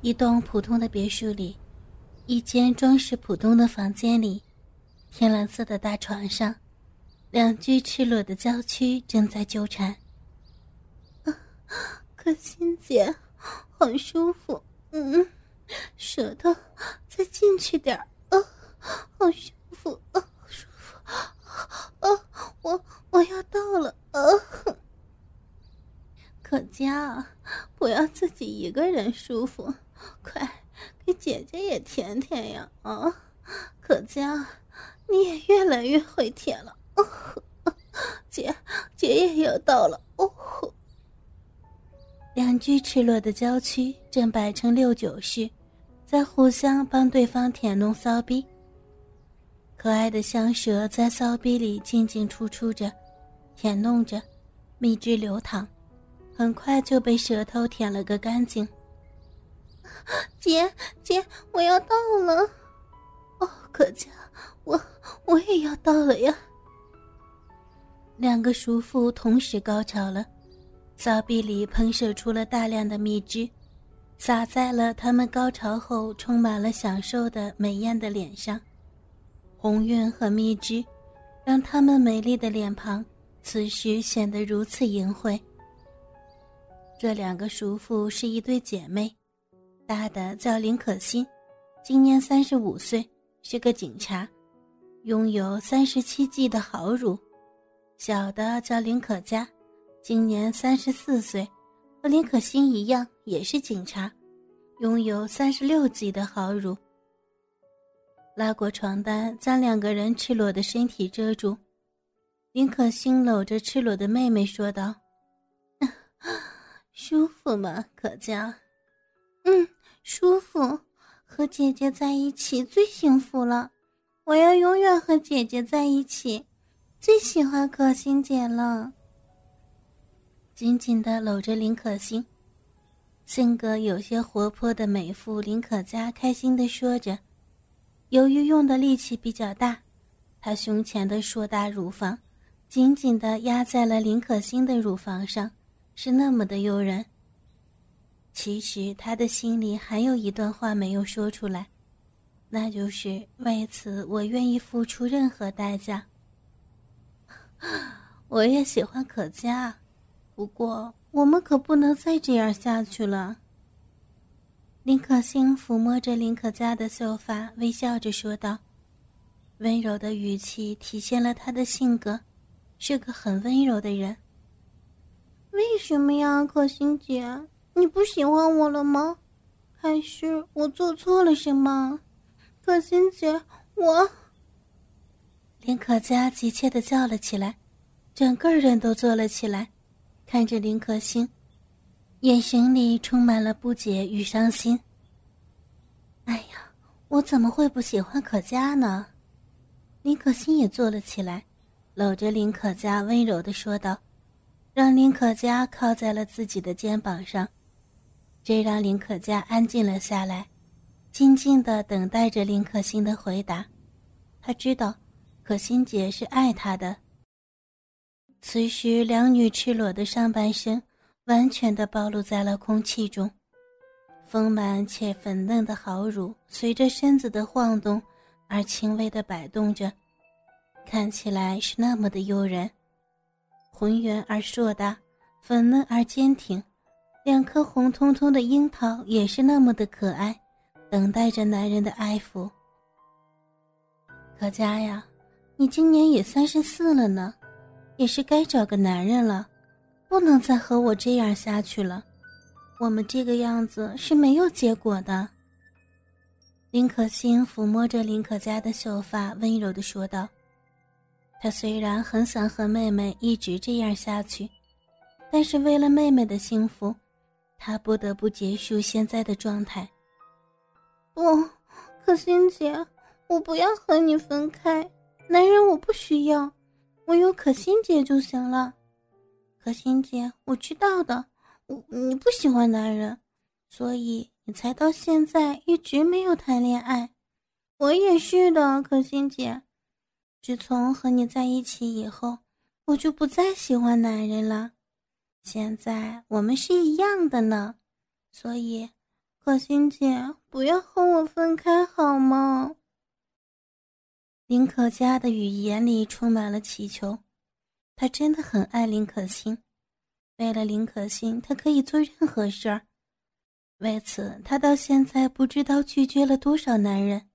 一栋普通的别墅里，一间装饰普通的房间里，天蓝色的大床上，两具赤裸的娇躯正在纠缠。可心姐，好舒服，嗯，舌头再进去点啊，好舒服啊，舒服啊，我我要到了啊！可嘉，不要自己一个人舒服，快给姐姐也舔舔呀！啊，可嘉，你也越来越会舔了，姐姐也要到了哦。两具赤裸的娇躯正摆成六九式，在互相帮对方舔弄骚逼。可爱的香舌在骚逼里进进出出着，舔弄着，蜜汁流淌，很快就被舌头舔了个干净。姐姐，我要到了！哦，可嘉，我我也要到了呀！两个叔父同时高潮了。骚壁里喷射出了大量的蜜汁，洒在了他们高潮后充满了享受的美艳的脸上。红晕和蜜汁，让他们美丽的脸庞此时显得如此淫秽。这两个叔父是一对姐妹，大的叫林可欣，今年三十五岁，是个警察，拥有三十七 G 的好乳；小的叫林可嘉。今年三十四岁，和林可欣一样，也是警察，拥有三十六 G 的好乳。拉过床单，将两个人赤裸的身体遮住。林可欣搂着赤裸的妹妹说道：“ 舒服吗，可嘉？嗯，舒服。和姐姐在一起最幸福了，我要永远和姐姐在一起。最喜欢可心姐了。”紧紧地搂着林可欣，性格有些活泼的美妇林可嘉开心地说着。由于用的力气比较大，她胸前的硕大乳房紧紧地压在了林可欣的乳房上，是那么的诱人。其实他的心里还有一段话没有说出来，那就是为此我愿意付出任何代价。我也喜欢可嘉。不过，我们可不能再这样下去了。林可欣抚摸着林可嘉的秀发，微笑着说道，温柔的语气体现了他的性格，是个很温柔的人。为什么呀，可心姐？你不喜欢我了吗？还是我做错了什么？可心姐，我……林可嘉急切的叫了起来，整个人都坐了起来。看着林可欣，眼神里充满了不解与伤心。哎呀，我怎么会不喜欢可嘉呢？林可欣也坐了起来，搂着林可嘉，温柔的说道，让林可嘉靠在了自己的肩膀上，这让林可嘉安静了下来，静静的等待着林可欣的回答。他知道，可欣姐是爱他的。此时，两女赤裸的上半身完全的暴露在了空气中，丰满且粉嫩的好乳随着身子的晃动而轻微的摆动着，看起来是那么的诱人。浑圆而硕大，粉嫩而坚挺，两颗红彤彤的樱桃也是那么的可爱，等待着男人的爱抚。可嘉呀，你今年也三十四了呢。也是该找个男人了，不能再和我这样下去了。我们这个样子是没有结果的。林可欣抚摸着林可嘉的秀发，温柔的说道：“他虽然很想和妹妹一直这样下去，但是为了妹妹的幸福，他不得不结束现在的状态。”不，可心姐，我不要和你分开，男人我不需要。我有可心姐就行了，可心姐，我知道的。我你不喜欢男人，所以你才到现在一直没有谈恋爱。我也是的，可心姐。自从和你在一起以后，我就不再喜欢男人了。现在我们是一样的呢，所以，可心姐，不要和我分开好吗？林可嘉的语言里充满了祈求，他真的很爱林可欣，为了林可欣，他可以做任何事儿。为此，他到现在不知道拒绝了多少男人。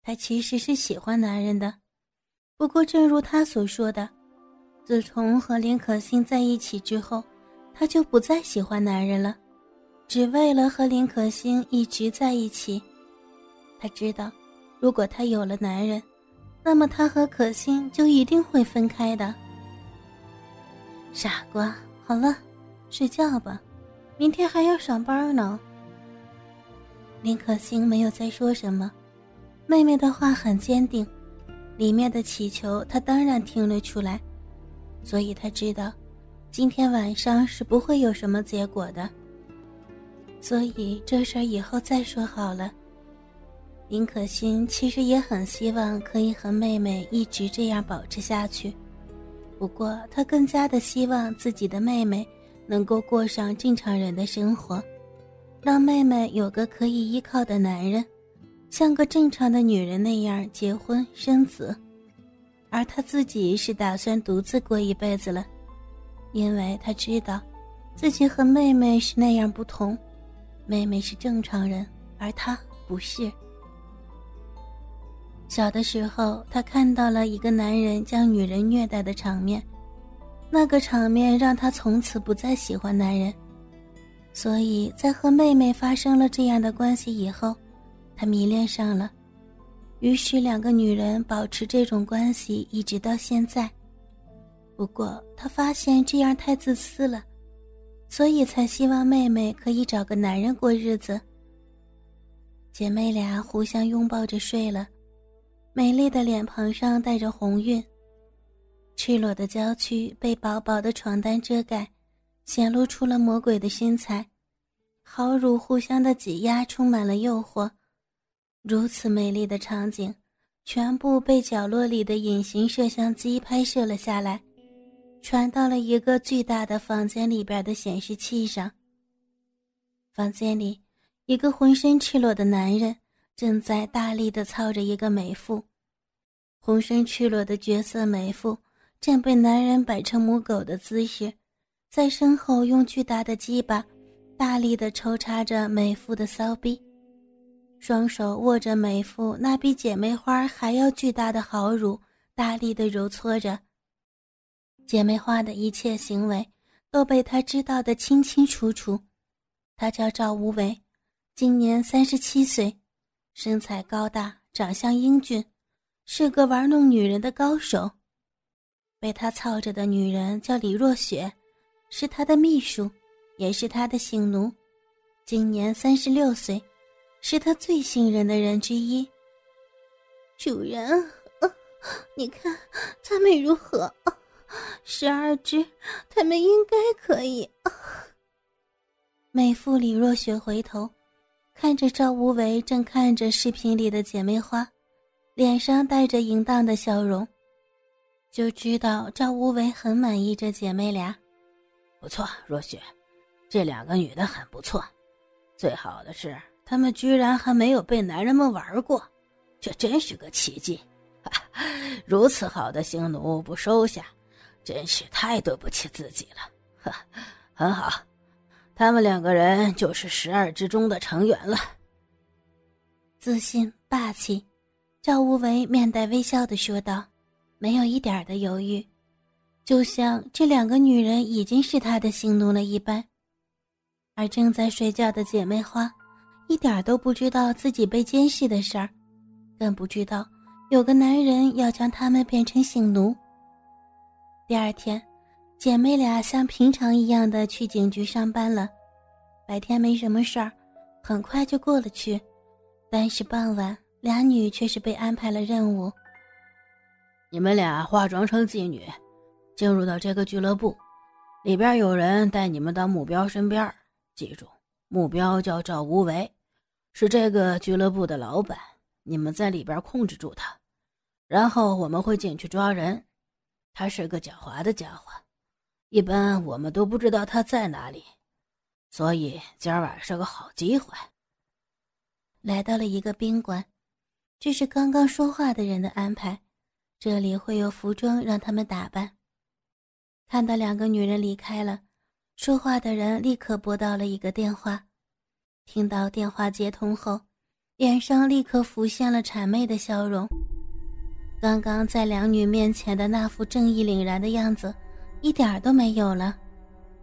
他其实是喜欢男人的，不过正如他所说的，自从和林可欣在一起之后，他就不再喜欢男人了，只为了和林可欣一直在一起。他知道，如果他有了男人，那么他和可心就一定会分开的。傻瓜，好了，睡觉吧，明天还要上班呢。林可心没有再说什么，妹妹的话很坚定，里面的祈求她当然听了出来，所以他知道，今天晚上是不会有什么结果的。所以这事儿以后再说好了。林可欣其实也很希望可以和妹妹一直这样保持下去，不过她更加的希望自己的妹妹能够过上正常人的生活，让妹妹有个可以依靠的男人，像个正常的女人那样结婚生子，而他自己是打算独自过一辈子了，因为他知道，自己和妹妹是那样不同，妹妹是正常人，而他不是。小的时候，他看到了一个男人将女人虐待的场面，那个场面让他从此不再喜欢男人。所以在和妹妹发生了这样的关系以后，他迷恋上了。于是两个女人保持这种关系一直到现在。不过他发现这样太自私了，所以才希望妹妹可以找个男人过日子。姐妹俩互相拥抱着睡了。美丽的脸庞上带着红晕，赤裸的娇躯被薄薄的床单遮盖，显露出了魔鬼的身材。好乳互相的挤压，充满了诱惑。如此美丽的场景，全部被角落里的隐形摄像机拍摄了下来，传到了一个巨大的房间里边的显示器上。房间里，一个浑身赤裸的男人正在大力的操着一个美妇。浑身赤裸的绝色美妇正被男人摆成母狗的姿势，在身后用巨大的鸡巴大力的抽插着美妇的骚逼，双手握着美妇那比姐妹花还要巨大的好乳，大力的揉搓着。姐妹花的一切行为都被他知道的清清楚楚。他叫赵无为，今年三十七岁，身材高大，长相英俊。是个玩弄女人的高手，被他操着的女人叫李若雪，是他的秘书，也是他的性奴，今年三十六岁，是他最信任的人之一。主人，你看他们如何？十二只，他们应该可以。美妇李若雪回头，看着赵无为正看着视频里的姐妹花。脸上带着淫荡的笑容，就知道赵无为很满意这姐妹俩。不错，若雪，这两个女的很不错。最好的是，他们居然还没有被男人们玩过，这真是个奇迹。如此好的性奴不收下，真是太对不起自己了。很好，他们两个人就是十二之中的成员了。自信霸气。赵无为面带微笑的说道，没有一点的犹豫，就像这两个女人已经是他的性奴了一般。而正在睡觉的姐妹花，一点都不知道自己被监视的事儿，更不知道有个男人要将他们变成性奴。第二天，姐妹俩像平常一样的去警局上班了。白天没什么事儿，很快就过了去，但是傍晚。俩女却是被安排了任务。你们俩化妆成妓女，进入到这个俱乐部，里边有人带你们到目标身边。记住，目标叫赵无为，是这个俱乐部的老板。你们在里边控制住他，然后我们会进去抓人。他是个狡猾的家伙，一般我们都不知道他在哪里，所以今儿晚是个好机会。来到了一个宾馆，这是刚刚说话的人的安排，这里会有服装让他们打扮。看到两个女人离开了，说话的人立刻拨到了一个电话，听到电话接通后，脸上立刻浮现了谄媚的笑容。刚刚在两女面前的那副正义凛然的样子，一点都没有了。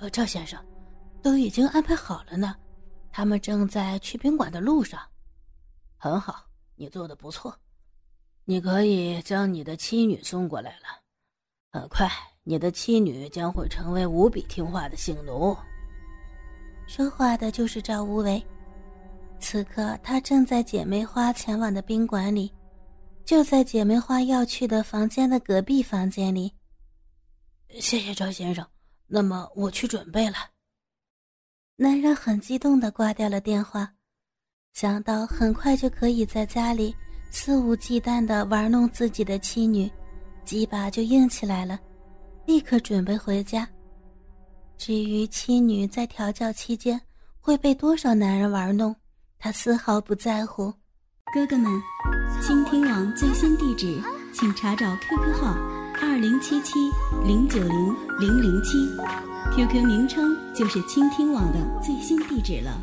呃，赵先生，都已经安排好了呢，他们正在去宾馆的路上。很好，你做的不错，你可以将你的妻女送过来了。很快，你的妻女将会成为无比听话的性奴。说话的就是赵无为，此刻他正在姐妹花前往的宾馆里，就在姐妹花要去的房间的隔壁房间里。谢谢赵先生，那么我去准备了。男人很激动的挂掉了电话。想到很快就可以在家里肆无忌惮的玩弄自己的妻女，鸡巴就硬起来了，立刻准备回家。至于妻女在调教期间会被多少男人玩弄，他丝毫不在乎。哥哥们，倾听网最新地址，请查找 QQ 号二零七七零九零零零七，QQ 名称就是倾听网的最新地址了。